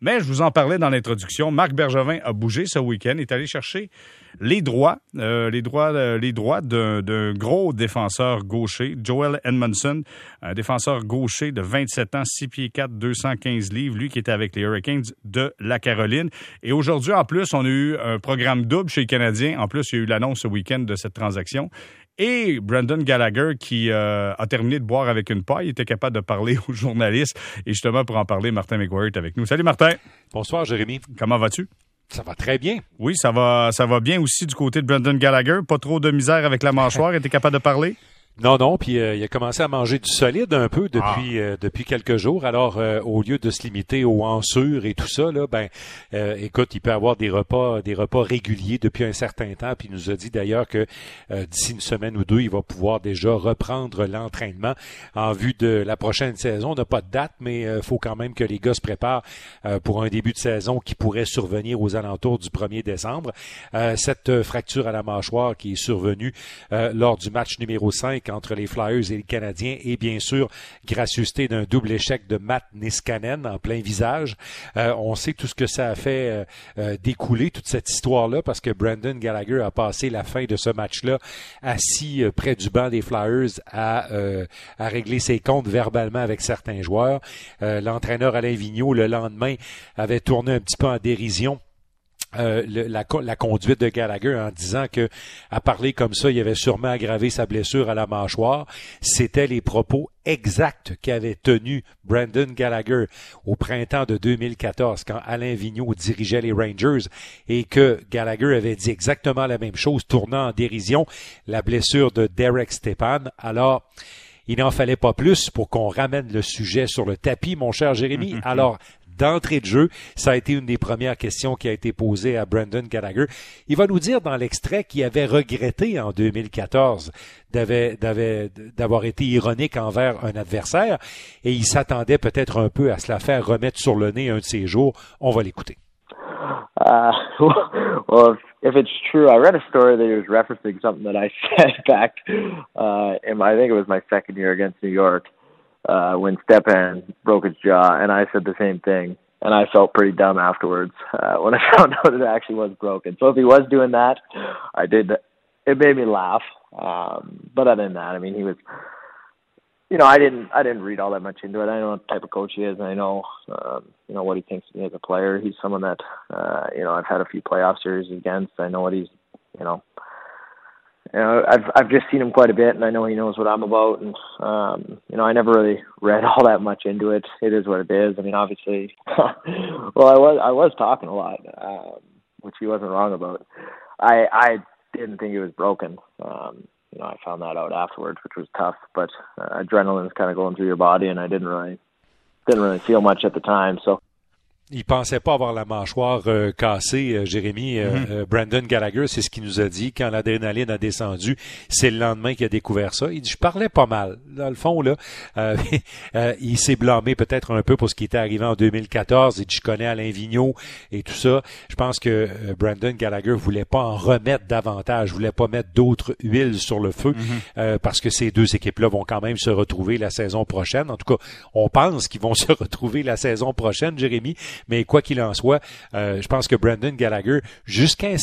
Mais je vous en parlais dans l'introduction. Marc Bergevin a bougé ce week-end, est allé chercher les droits, euh, les droits, euh, les droits d'un gros défenseur gaucher, Joel Edmondson, un défenseur gaucher de 27 ans, 6 pieds 4, 215 livres, lui qui était avec les Hurricanes de la Caroline. Et aujourd'hui, en plus, on a eu un programme double chez les Canadiens. En plus, il y a eu l'annonce ce week-end de cette transaction. Et Brandon Gallagher, qui euh, a terminé de boire avec une paille, était capable de parler aux journalistes. Et justement, pour en parler, Martin McGuire est avec nous. Salut Martin. Bonsoir Jérémy. Comment vas-tu? Ça va très bien. Oui, ça va, ça va bien aussi du côté de Brandon Gallagher. Pas trop de misère avec la mâchoire. était capable de parler? Non, non, puis euh, il a commencé à manger du solide un peu depuis ah. euh, depuis quelques jours. Alors, euh, au lieu de se limiter aux ansures et tout ça, là, ben, écoute, il peut avoir des repas des repas réguliers depuis un certain temps. Puis il nous a dit d'ailleurs que d'ici une semaine ou deux, il va pouvoir déjà reprendre l'entraînement en vue de la prochaine saison. On n'a pas de date, mais il faut quand même que les gars se préparent pour un début de saison qui pourrait survenir aux alentours du 1er décembre. cette fracture à la mâchoire qui est survenue lors du match numéro 5 entre les Flyers et les Canadiens et bien sûr gracieuseté d'un double échec de Matt Niskanen en plein visage. Euh, on sait tout ce que ça a fait euh, euh, découler toute cette histoire-là parce que Brandon Gallagher a passé la fin de ce match-là assis près du banc des Flyers à, régler ses comptes verbalement avec certains joueurs. L'entraîneur Alain Vigneault le lendemain avait tourné un petit peu en dérision euh, la, la, conduite de Gallagher en disant que à parler comme ça, il avait sûrement aggravé sa blessure à la mâchoire. C'était les propos exacts qu'avait tenu Brandon Gallagher au printemps de 2014 quand Alain Vigneault dirigeait les Rangers et que Gallagher avait dit exactement la même chose tournant en dérision la blessure de Derek Stepan. Alors, il n'en fallait pas plus pour qu'on ramène le sujet sur le tapis, mon cher Jérémy. Alors, d'entrée de jeu. Ça a été une des premières questions qui a été posée à Brandon Gallagher. Il va nous dire dans l'extrait qu'il avait regretté en 2014 d'avoir été ironique envers un adversaire et il s'attendait peut-être un peu à se la faire remettre sur le nez un de ces jours. On va l'écouter. Uh, when Stepan broke his jaw, and I said the same thing. And I felt pretty dumb afterwards uh, when I found out that it actually was broken. So if he was doing that, I did. It made me laugh. Um, but other than that, I mean, he was. You know, I didn't. I didn't read all that much into it. I know what type of coach he is, and I know, um, you know, what he thinks of me as a player. He's someone that, uh, you know, I've had a few playoff series against. I know what he's, you know, you know, I've I've just seen him quite a bit, and I know he knows what I'm about. And um, you know, I never really read all that much into it. It is what it is. I mean, obviously, well, I was I was talking a lot, um, which he wasn't wrong about. I I didn't think it was broken. Um, you know, I found that out afterwards, which was tough. But uh, adrenaline's kind of going through your body, and I didn't really didn't really feel much at the time. So il pensait pas avoir la mâchoire euh, cassée, euh, Jérémy. Euh, mhm. Brandon Gallagher, c'est ce qu'il nous a dit quand l'adrénaline a descendu. C'est le lendemain qu'il a découvert ça. Il dit, je parlais pas mal. Dans le fond, là, il s'est blâmé peut-être un peu pour ce qui était arrivé en 2014. Il dit, je connais Alain Vigneault et tout ça. Je pense que Brandon Gallagher voulait pas en remettre davantage, voulait pas mettre d'autres huiles sur le feu mhm. parce que ces deux équipes-là vont quand même se retrouver la saison prochaine. En tout cas, on pense qu'ils vont se retrouver la saison prochaine, Jérémy. Mais quoi qu'il en soit, euh, je pense que Brandon Gallagher, jusqu'à un,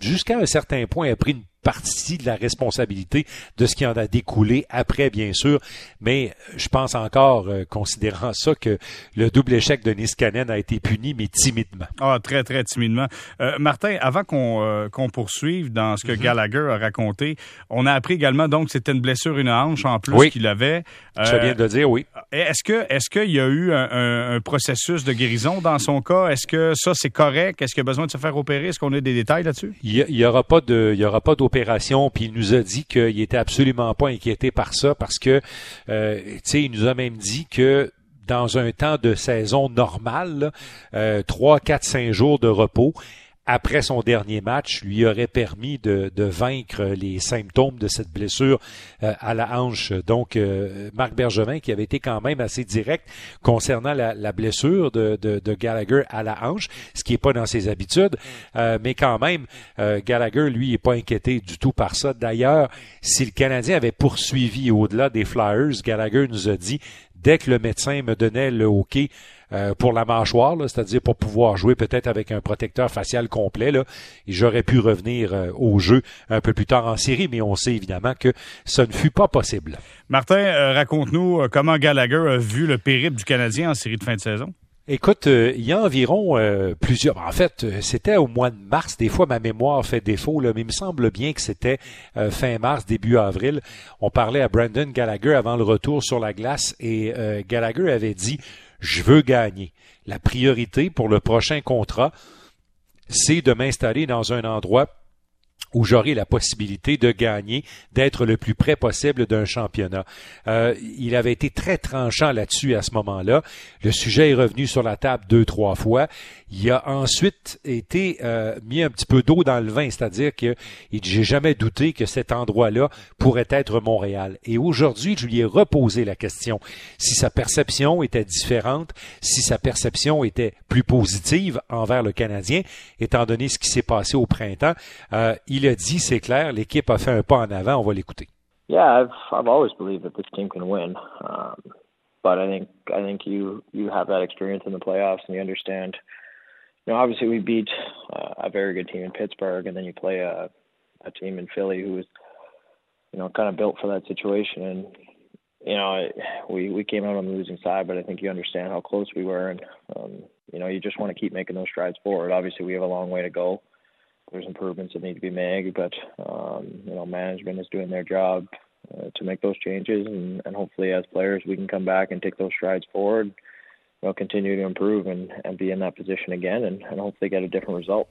jusqu'à un certain point, a pris une partie de la responsabilité de ce qui en a découlé après, bien sûr. Mais je pense encore, euh, considérant ça, que le double échec de Niskanen a été puni, mais timidement. Ah, très, très timidement. Euh, Martin, avant qu'on euh, poursuive dans ce que mhm. Gallagher a raconté, on a appris également donc que c'était une blessure une hanche en plus qu'il avait. Je viens de le dire, oui. Est-ce que est-ce qu'il y a eu un, un, processus de guérison dans son cas? Est-ce que ça, c'est correct? Est-ce qu'il a besoin de se faire opérer? Est-ce qu'on a des détails là-dessus? Il n'y aura pas de, il y aura pas puis il nous a dit qu'il était absolument pas inquiété par ça parce que, euh, tu sais, il nous a même dit que dans un temps de saison normal, euh, 3, 4, 5 jours de repos, après son dernier match lui aurait permis de, vaincre les symptômes de cette blessure euh, à la hanche. Donc, euh, Marc Bergevin, qui avait été quand même assez direct concernant la, blessure de, Gallagher à la hanche, ce qui n'est pas dans ses habitudes, euh, mais quand même, Gallagher, lui, est pas inquiété du tout par ça. D'ailleurs, si le Canadien avait poursuivi au-delà des Flyers, Gallagher nous a dit dès que le médecin me donnait le hockey euh, pour la mâchoire, c'est-à-dire pour pouvoir jouer peut-être avec un protecteur facial complet, là, j'aurais pu revenir euh, au jeu un peu plus tard en série, mais on sait évidemment que ça ne fut pas possible. Martin, euh, raconte-nous comment Gallagher a vu le périple du Canadien en série de fin de saison. Écoute, il y a environ plusieurs. En fait, c'était au mois de mars. Des fois, ma mémoire fait défaut, là, mais il me semble bien que c'était fin mars, début avril. On parlait à Brandon Gallagher avant le retour sur la glace et Gallagher avait dit je veux gagner. La priorité pour le prochain contrat, c'est de m'installer dans un endroit où j'aurai la possibilité de gagner, d'être le plus près possible d'un championnat. Euh, il avait été très tranchant là-dessus à ce moment-là. Le sujet est revenu sur la table deux, trois fois. Il a ensuite été euh, mis un petit peu d'eau dans le vin, c'est-à-dire que j'ai jamais douté que cet endroit-là pourrait être Montréal. Et aujourd'hui, je lui ai reposé la question si sa perception était différente, si sa perception était plus positive envers le Canadien, étant donné ce qui s'est passé au printemps. Euh, il a dit, c'est clair, l'équipe a fait un pas en avant. On va l'écouter. Yeah, I've I've always believed that this team can win, um, but I think I think you you have that experience in the playoffs and you understand. you know, obviously we beat uh, a very good team in Pittsburgh, and then you play a, a team in Philly who was, you know, kind of built for that situation. And you know, we we came out on the losing side, but I think you understand how close we were, and um, you know, you just want to keep making those strides forward. Obviously, we have a long way to go. There's improvements that need to be made, but um, you know, management is doing their job uh, to make those changes, and, and hopefully, as players, we can come back and take those strides forward you know, continue to improve and, and be in that position again and, and hopefully get a different result.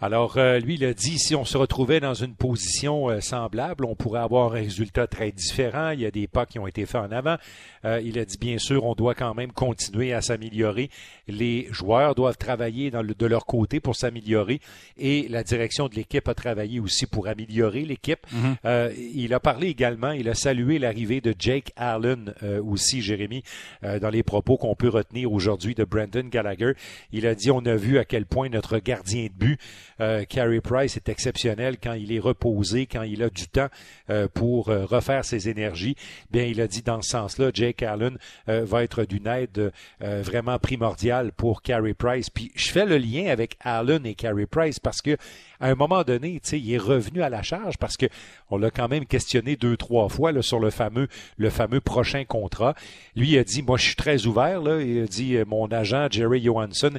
Alors, euh, lui, il a dit, si on se retrouvait dans une position euh, semblable, on pourrait avoir un résultat très différent. Il y a des pas qui ont été faits en avant. Euh, il a dit, bien sûr, on doit quand même continuer à s'améliorer. Les joueurs doivent travailler dans le, de leur côté pour s'améliorer et la direction de l'équipe a travaillé aussi pour améliorer l'équipe. Mm-hmm. il a parlé également, il a salué l'arrivée de Jake Allen aussi, Jérémy, dans les propos qu'on peut retenir aujourd'hui de Brandon Gallagher. Il a dit, on a vu à quel point notre gardien de but euh, Price est exceptionnel quand il est reposé, quand il a du temps euh, pour euh, refaire ses énergies. Bien, il a dit dans ce sens-là, Jake Allen va être d'une aide vraiment primordiale pour Carey Price. Puis je fais le lien avec Allen et Carey Price parce que à un moment donné, il est revenu à la charge parce que on l'a quand même questionné deux, trois fois là, sur le fameux, le fameux prochain contrat. Lui a dit, moi, je suis très ouvert. Là. Il a dit, euh, mon agent Jerry Johansson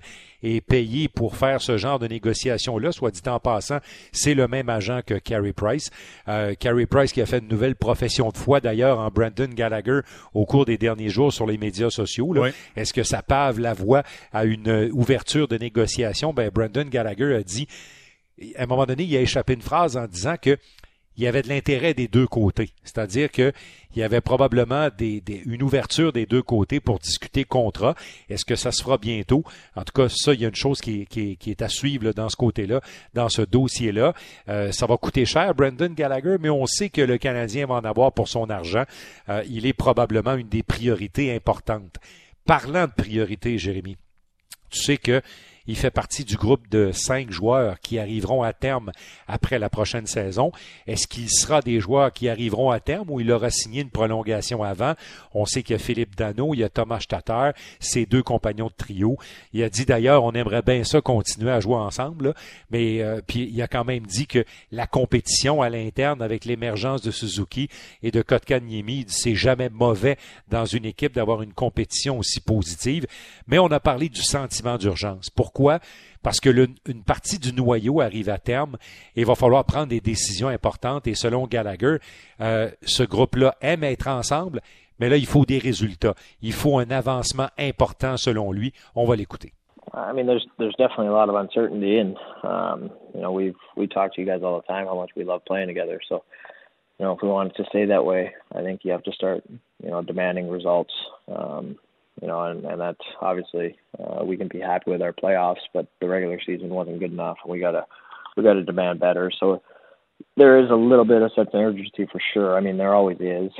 est payé pour faire ce genre de négociation-là. Soit dit en passant, c'est le même agent que Carey Price. Euh, Carey Price qui a fait une nouvelle profession de foi d'ailleurs en Brandon Gallagher au cours des derniers jours sur les médias sociaux. Est-ce que ça pave la voie à une ouverture de négociation? Ben, Brandon Gallagher a dit à un moment donné, il a échappé une phrase en disant que il y avait de l'intérêt des deux côtés. C'est-à-dire qu'il y avait probablement une ouverture des deux côtés pour discuter contrat. Est-ce que ça se fera bientôt? En tout cas, ça, il y a une chose qui, est à suivre dans ce côté-là, dans ce dossier-là. Euh, ça va coûter cher, Brendan Gallagher, mais on sait que le Canadien va en avoir pour son argent. Euh, il est probablement une des priorités importantes. Parlant de priorité, Jérémy, tu sais que il fait partie du groupe de cinq joueurs qui arriveront à terme après la prochaine saison. Est-ce qu'il sera des joueurs qui arriveront à terme ou il aura signé une prolongation avant? On sait qu'il y a Philippe Dano, il y a Thomas Statter, ses deux compagnons de trio. Il a dit d'ailleurs, on aimerait bien ça continuer à jouer ensemble, mais euh, il a quand même dit que la compétition à l'interne avec l'émergence de Suzuki et de Kotkaniemi, c'est jamais mauvais dans une équipe d'avoir une compétition aussi positive. Mais on a parlé du sentiment d'urgence. Pourquoi? Pourquoi? Parce que une partie du noyau arrive à terme et il va falloir prendre des décisions importantes. Et selon Gallagher, euh, ce groupe-là aime être ensemble, mais là, il faut des résultats. Il faut un avancement important selon lui. On va l'écouter. I mean, there's there's definitely a lot of uncertainty in. Um, you know, we we talk to you guys all the time how much we love playing together. So, you know, if we want it to stay that way, I think you have to start, you know, demanding results. Um, you know, and, and that's obviously uh, we can be happy with our playoffs, but the regular season wasn't good enough. We gotta we gotta demand better. So there is a little bit of sense of urgency for sure. I mean, there always is,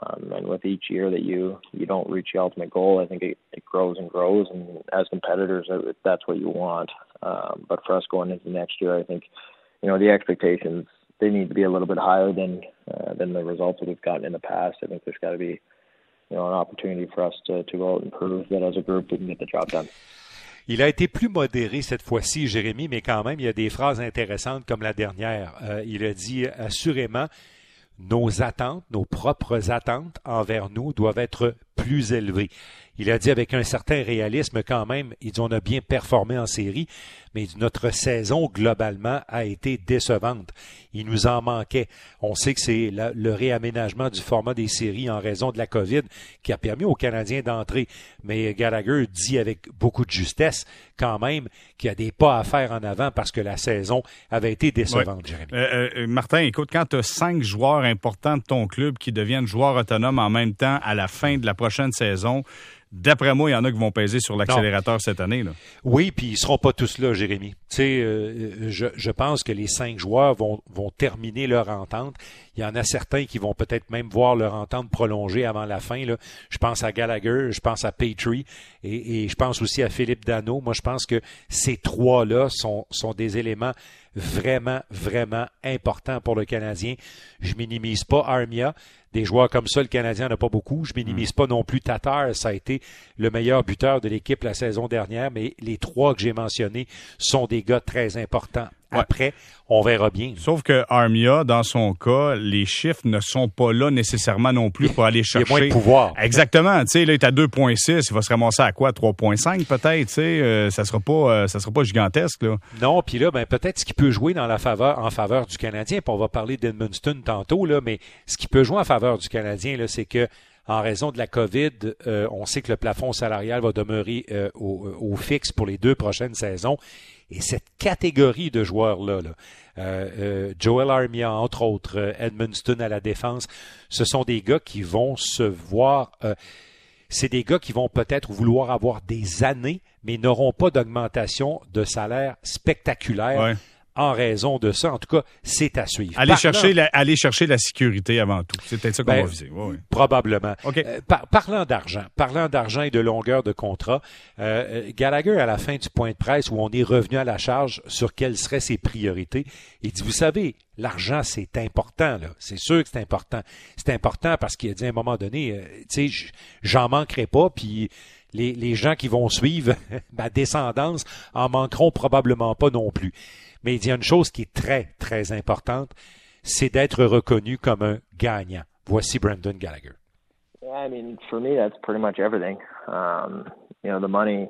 um, and with each year that you you don't reach the ultimate goal, I think it, it grows and grows. And as competitors, that's what you want. Um, but for us going into next year, I think you know the expectations they need to be a little bit higher than uh, than the results that we've gotten in the past. I think there's got to be an opportunity for us to, to go out and prove that as a group we can get the job done. Il a été plus modéré cette fois-ci, Jérémy, mais quand même, il y a des phrases intéressantes comme la dernière. Euh, il a dit assurément, nos attentes, nos propres attentes envers nous doivent être plus élevées. Il a dit avec un certain réalisme quand même, il dit on a bien performé en série, mais notre saison globalement a été décevante. Il nous en manquait. On sait que c'est le réaménagement du format des séries en raison de la COVID qui a permis aux Canadiens d'entrer. Mais Gallagher dit avec beaucoup de justesse quand même qu'il y a des pas à faire en avant parce que la saison avait été décevante, Jérémy. Euh, euh, Martin, écoute, quand tu as cinq joueurs importants de ton club qui deviennent joueurs autonomes en même temps à la fin de la prochaine saison, D'après moi, il y en a qui vont peser sur l'accélérateur cette année. Là. Oui, puis ils seront pas tous là, Jérémy. Tu sais, euh, je, je, pense que les cinq joueurs vont, vont terminer leur entente. Il y en a certains qui vont peut-être même voir leur entente prolongée avant la fin. Là. Je pense à Gallagher, je pense à Petrie et, et je pense aussi à Philippe Dano. Moi, je pense que ces trois-là sont, sont des éléments vraiment, vraiment importants pour le Canadien. Je minimise pas Armia, des joueurs comme ça, le Canadien n'a pas beaucoup. Je minimise pas non plus Tatar. Ça a été le meilleur buteur de l'équipe la saison dernière, mais les trois que j'ai mentionnés sont des gars très importants après, on verra bien. Sauf que Armia, dans son cas, les chiffres ne sont pas là nécessairement non plus pour aller chercher. Il y a moins de pouvoir. Exactement. Tu sais, là, il est à 2,6. Il va se ramasser à quoi? 3,5 peut-être. Tu sais, euh, ça sera pas, euh, ça sera pas gigantesque, là. Non, puis là, ben, peut-être ce qui peut jouer dans la faveur, en faveur du Canadien, puis on va parler d'Edmundston tantôt, là, mais ce qui peut jouer en faveur du Canadien, là, c'est que en raison de la COVID, euh, on sait que le plafond salarial va demeurer au, au, fixe pour les deux prochaines saisons. Et cette catégorie de joueurs-là, là, euh, euh, Joel Armia, entre autres, euh, Edmundston à la défense, ce sont des gars qui vont se voir... c'est des gars qui vont peut-être vouloir avoir des années, mais n'auront pas d'augmentation de salaire spectaculaire en raison de ça. En tout cas, c'est à suivre. Aller, chercher, la, aller chercher la sécurité avant tout. C'est peut-être ça qu'on ben, va viser. Probablement. Euh, parlant d'argent, parlant d'argent et de longueur de contrat, euh, Gallagher, à la fin du point de presse où on est revenu à la charge sur quelles seraient ses priorités, il dit, vous savez, l'argent, c'est important. là. C'est sûr que c'est important. C'est important parce qu'il a dit à un moment donné, euh, tu sais, j'en manquerai pas, puis les, les gens qui vont suivre ma descendance en manqueront probablement pas non plus. Mais il y a une chose qui est très, très importante, c'est d'être reconnu comme un gagnant. Voici Brandon Gallagher. Yeah, I mean, for me, that's pretty much everything. Um, you know, the money,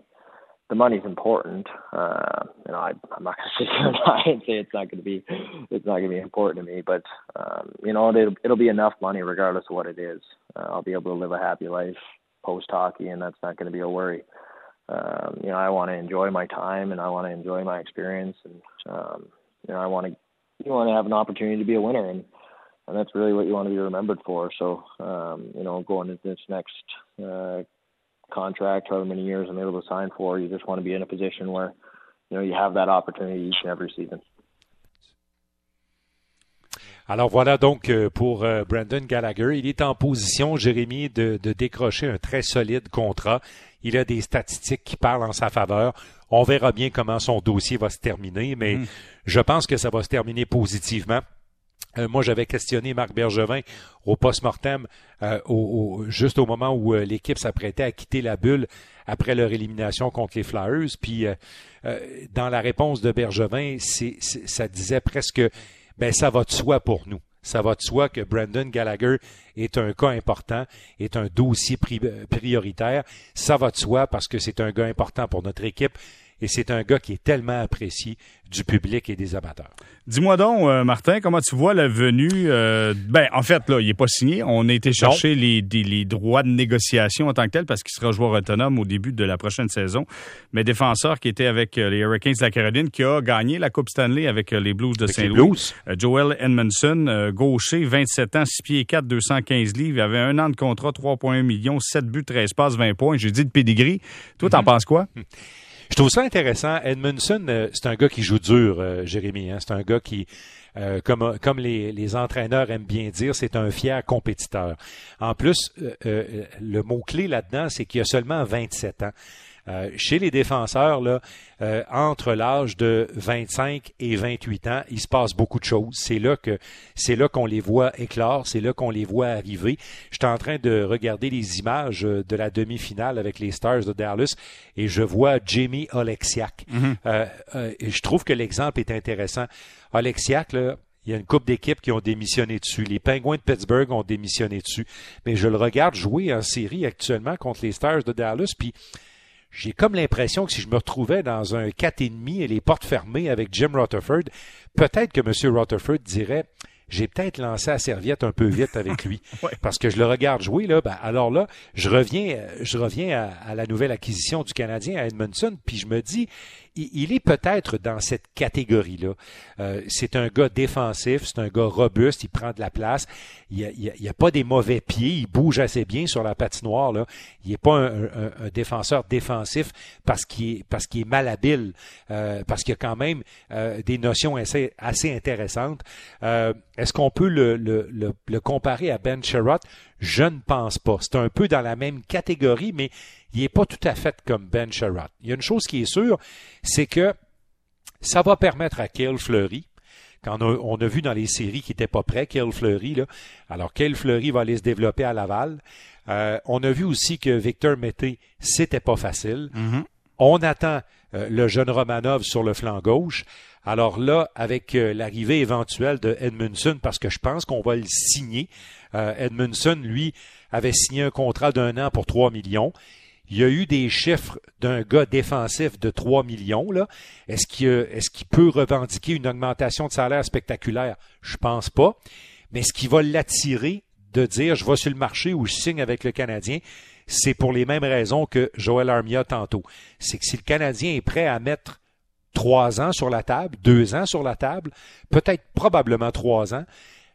the money's important. Uh, you know, I, I'm not going to sit here and say it's not going to be, it's not going to be important to me. But um, you know, it'll, it'll be enough money regardless of what it is. Uh, I'll be able to live a happy life post hockey, and that's not going to be a worry. Um, you know, I want to enjoy my time and I want to enjoy my experience, and um, you know, I want to you want to have an opportunity to be a winner, and and that's really what you want to be remembered for. So, um, you know, going into this next uh, contract, however many years I'm able to sign for, you just want to be in a position where you know you have that opportunity each and every season. Alors voilà donc euh, pour euh, Brandon Gallagher. Il est en position, Jérémy, de, de, décrocher un très solide contrat. Il a des statistiques qui parlent en sa faveur. On verra bien comment son dossier va se terminer, mais mm. je pense que ça va se terminer positivement. Euh, moi, j'avais questionné Marc Bergevin au post-mortem au, juste au moment où l'équipe s'apprêtait à quitter la bulle après leur élimination contre les Flyers. Puis, dans la réponse de Bergevin, ça disait presque ben ça va de soi pour nous. Ça va de soi que Brandon Gallagher est un cas important, est un dossier prioritaire. Ça va de soi parce que c'est un gars important pour notre équipe et c'est un gars qui est tellement apprécié du public et des amateurs. Dis-moi donc, euh, Martin, comment tu vois la venue? Euh, ben, en fait, là, il n'est pas signé. On a été chercher les, les, droits de négociation en tant que tel parce qu'il sera joueur autonome au début de la prochaine saison. Mais défenseur qui était avec euh, les Hurricanes de la Caroline, qui a gagné la Coupe Stanley avec les Blues de Saint-Louis. Joel Edmondson, gaucher, 27 ans, 6 pieds 4, 215 livres. Il avait un an de contrat, 3,1 millions, 7 buts, 13 passes, 20 points. J'ai dit de pedigree. Toi, t'en mm-hmm. penses quoi? Je trouve ça intéressant. Edmondson, euh, c'est un gars qui joue dur, euh, Jérémy. Hein? C'est un gars qui, euh, comme, les, entraîneurs aiment bien dire, c'est un fier compétiteur. En plus, le mot-clé là-dedans, c'est qu'il a seulement 27 ans. Euh, chez les défenseurs, là, euh, entre l'âge de 25 et 28 ans, il se passe beaucoup de choses. C'est là que c'est là qu'on les voit éclore, c'est là qu'on les voit arriver. J'étais en train de regarder les images euh, de la demi-finale avec les Stars de Dallas et je vois Jamie Oleksiak. Mm-hmm. je trouve que l'exemple est intéressant. Oleksiak, là, il y a une coupe d'équipes qui ont démissionné dessus. Les Penguins de Pittsburgh ont démissionné dessus. Mais je le regarde jouer en série actuellement contre les Stars de Dallas, puis j'ai comme l'impression que si je me retrouvais dans un 4,5 et les portes fermées avec Jim Rutherford, peut-être que M. Rutherford dirait j'ai peut-être lancé la serviette un peu vite avec lui parce que je le regarde jouer là. Ben, alors là, je reviens, je reviens à, la nouvelle acquisition du Canadien à Edmondson, puis je me dis, il est peut-être dans cette catégorie-là. Euh, c'est un gars défensif, c'est un gars robuste, il prend de la place, il n'y a, pas des mauvais pieds, il bouge assez bien sur la patinoire. Là. Il n'est pas un, défenseur défensif parce qu'il est, parce qu'il est malhabile, euh, parce qu'il a quand même euh, des notions assez, assez intéressantes. Est-ce qu'on peut le, le, le, le, comparer à Ben Sherrod? Je ne pense pas. C'est un peu dans la même catégorie, mais il n'est pas tout à fait comme Ben Sherrod. Il y a une chose qui est sûre, c'est que ça va permettre à Kale Fleury, quand on a, vu dans les séries qui n'étaient pas prêts, Kale Fleury, là, alors Kale Fleury va aller se développer à Laval. Euh, on a vu aussi que Victor Mété, c'était pas facile. Mm-hmm. On attend euh, le jeune Romanov sur le flanc gauche. Alors là, avec euh, l'arrivée éventuelle de Edmundson, parce que je pense qu'on va le signer, Edmundson, lui, avait signé un contrat d'un an pour 3 millions. Il y a eu des chiffres d'un gars défensif de 3 millions. Là. Est-ce qu'il peut revendiquer une augmentation de salaire spectaculaire? Je pense pas. Mais ce qui va l'attirer de dire je vais sur le marché ou je signe avec le Canadien, c'est pour les mêmes raisons que Joël Armia tantôt. C'est que si le Canadien est prêt à mettre trois ans sur la table, deux ans sur la table, peut-être probablement trois ans,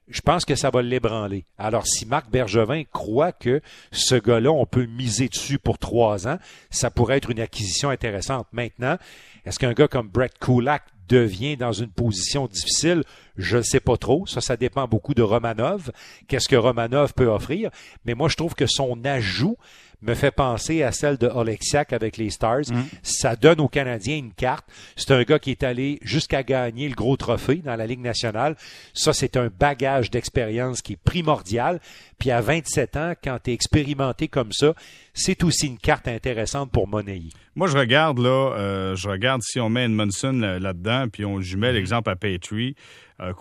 je pense que ça va l'ébranler. Alors, si Marc Bergevin croit que ce gars-là, on peut miser dessus pour trois ans, ça pourrait être une acquisition intéressante. Maintenant, est-ce qu'un gars comme Brett Kulak devient dans une position difficile? Je ne sais pas trop. Ça, ça dépend beaucoup de Romanov. Qu'est-ce que Romanov peut offrir? Mais moi, je trouve que son ajout me fait penser à celle de Oleksiak avec les Stars. Mm. Ça donne aux Canadiens une carte. C'est un gars qui est allé jusqu'à gagner le gros trophée dans la Ligue nationale. Ça, c'est un bagage d'expérience qui est primordial. Puis à 27 ans, quand tu es expérimenté comme ça, c'est aussi une carte intéressante pour monnayer. Moi, je regarde là, euh, je regarde si on met Edmondson là-dedans, puis on jumelle mm-hmm. l'exemple à Petrie. Euh,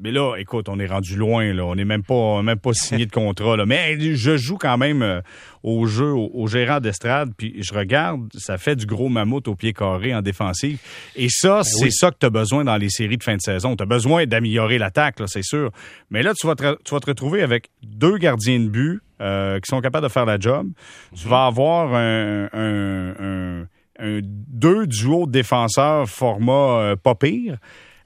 mais là, écoute, on est rendu loin. Là. On n'est même pas, même pas signé de contrat. Là. Mais je joue quand même euh, au jeu, au, gérant d'estrade, puis je regarde, ça fait du gros mammouth au pied carré en défensive. Et ça, ben c'est ça que tu as besoin dans les séries de fin de saison. Tu as besoin d'améliorer l'attaque, c'est sûr. Mais là, tu vas, te, tu vas te retrouver avec deux gardiens de but euh, qui sont capables de faire la job. Tu vas avoir un, un, un, deux duos de défenseurs format euh, pas pire.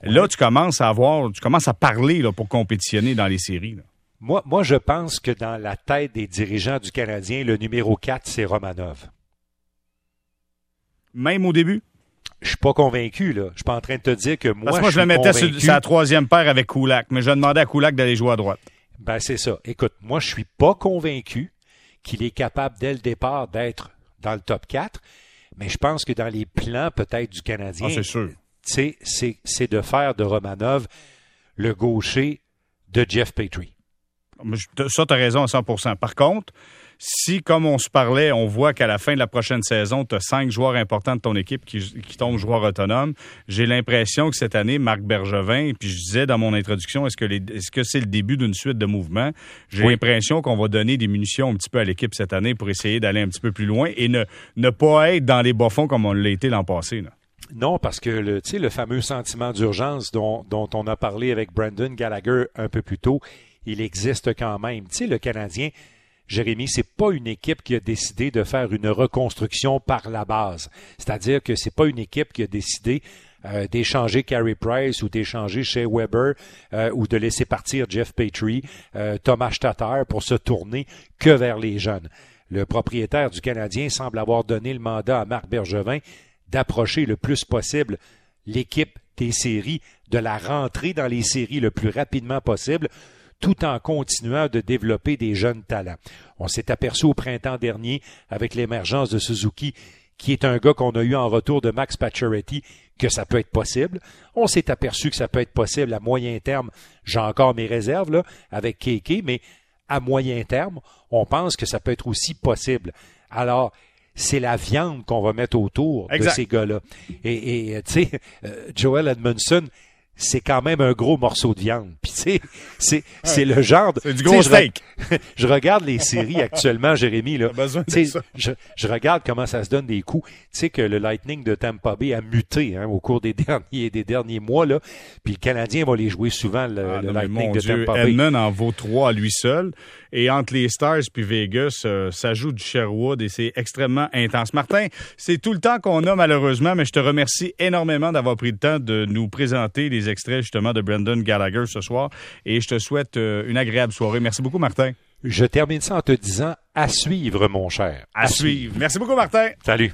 Là, tu commences à avoir, tu commences à parler là, pour compétitionner dans les séries. Moi, moi, je pense que dans la tête des dirigeants du Canadien, le numéro 4, c'est Romanov. Même au début? Je suis pas convaincu, là. Je suis pas en train de te dire que moi. Parce que moi, je, le mettais sur sa troisième paire avec Koulak, mais je demandais à Koulak d'aller jouer à droite. Ben, c'est ça. Écoute, moi, je suis pas convaincu qu'il est capable, dès le départ, d'être dans le top 4, mais je pense que dans les plans, peut-être, du Canadien. Ah, c'est sûr c'est de faire de Romanov le gaucher de Jeff Petrie. Ça, tu as raison à 100% Par contre, si, comme on se parlait, on voit qu'à la fin de la prochaine saison, tu as cinq joueurs importants de ton équipe qui, qui tombent joueurs autonomes, j'ai l'impression que cette année, Marc Bergevin, puis je disais dans mon introduction, est-ce que est-ce que c'est le début d'une suite de mouvements? J'ai l'impression qu'on va donner des munitions un petit peu à l'équipe cette année pour essayer d'aller un petit peu plus loin et ne, ne pas être dans les bas-fonds comme on l'a été l'an passé. Là. Non, parce que le, le fameux sentiment d'urgence dont, dont, on a parlé avec Brandon Gallagher un peu plus tôt, il existe quand même. Tu sais, le Canadien, Jérémy, c'est pas une équipe qui a décidé de faire une reconstruction par la base. C'est-à-dire que c'est pas une équipe qui a décidé euh, d'échanger Carey Price ou d'échanger chez Weber euh, ou de laisser partir Jeff Petrie, euh, Thomas Tatar pour se tourner que vers les jeunes. Le propriétaire du Canadien semble avoir donné le mandat à Marc Bergevin d'approcher le plus possible l'équipe des séries, de la rentrer dans les séries le plus rapidement possible, tout en continuant de développer des jeunes talents. On s'est aperçu au printemps dernier, avec l'émergence de Suzuki, qui est un gars qu'on a eu en retour de Max Pacioretty, que ça peut être possible. On s'est aperçu que ça peut être possible à moyen terme. J'ai encore mes réserves là avec Keke, mais à moyen terme, on pense que ça peut être aussi possible. Alors, c'est la viande qu'on va mettre autour de ces gars-là. Et, et tu sais, euh, Joel Edmondson, c'est quand même un gros morceau de viande. C'est c'est c'est le genre de, c'est du gros steak. Je, regarde les séries actuellement, Jérémy là. Je, je regarde comment ça se donne des coups. Tu sais que le Lightning de Tampa Bay a muté hein, au cours des derniers des derniers mois là. Puis le Canadien va les jouer souvent le, ah, Lightning de Tampa Bay. Edmund en vaut trois à lui seul. Et entre les Stars puis Vegas, euh, ça joue du Sherwood et c'est extrêmement intense. Martin, c'est tout le temps qu'on a malheureusement, mais je te remercie énormément d'avoir pris le temps de nous présenter les extraits justement de Brendan Gallagher ce soir et je te souhaite euh, une agréable soirée. Merci beaucoup, Martin. Je termine ça en te disant à suivre, mon cher. À, suivre. Merci beaucoup, Martin. Salut.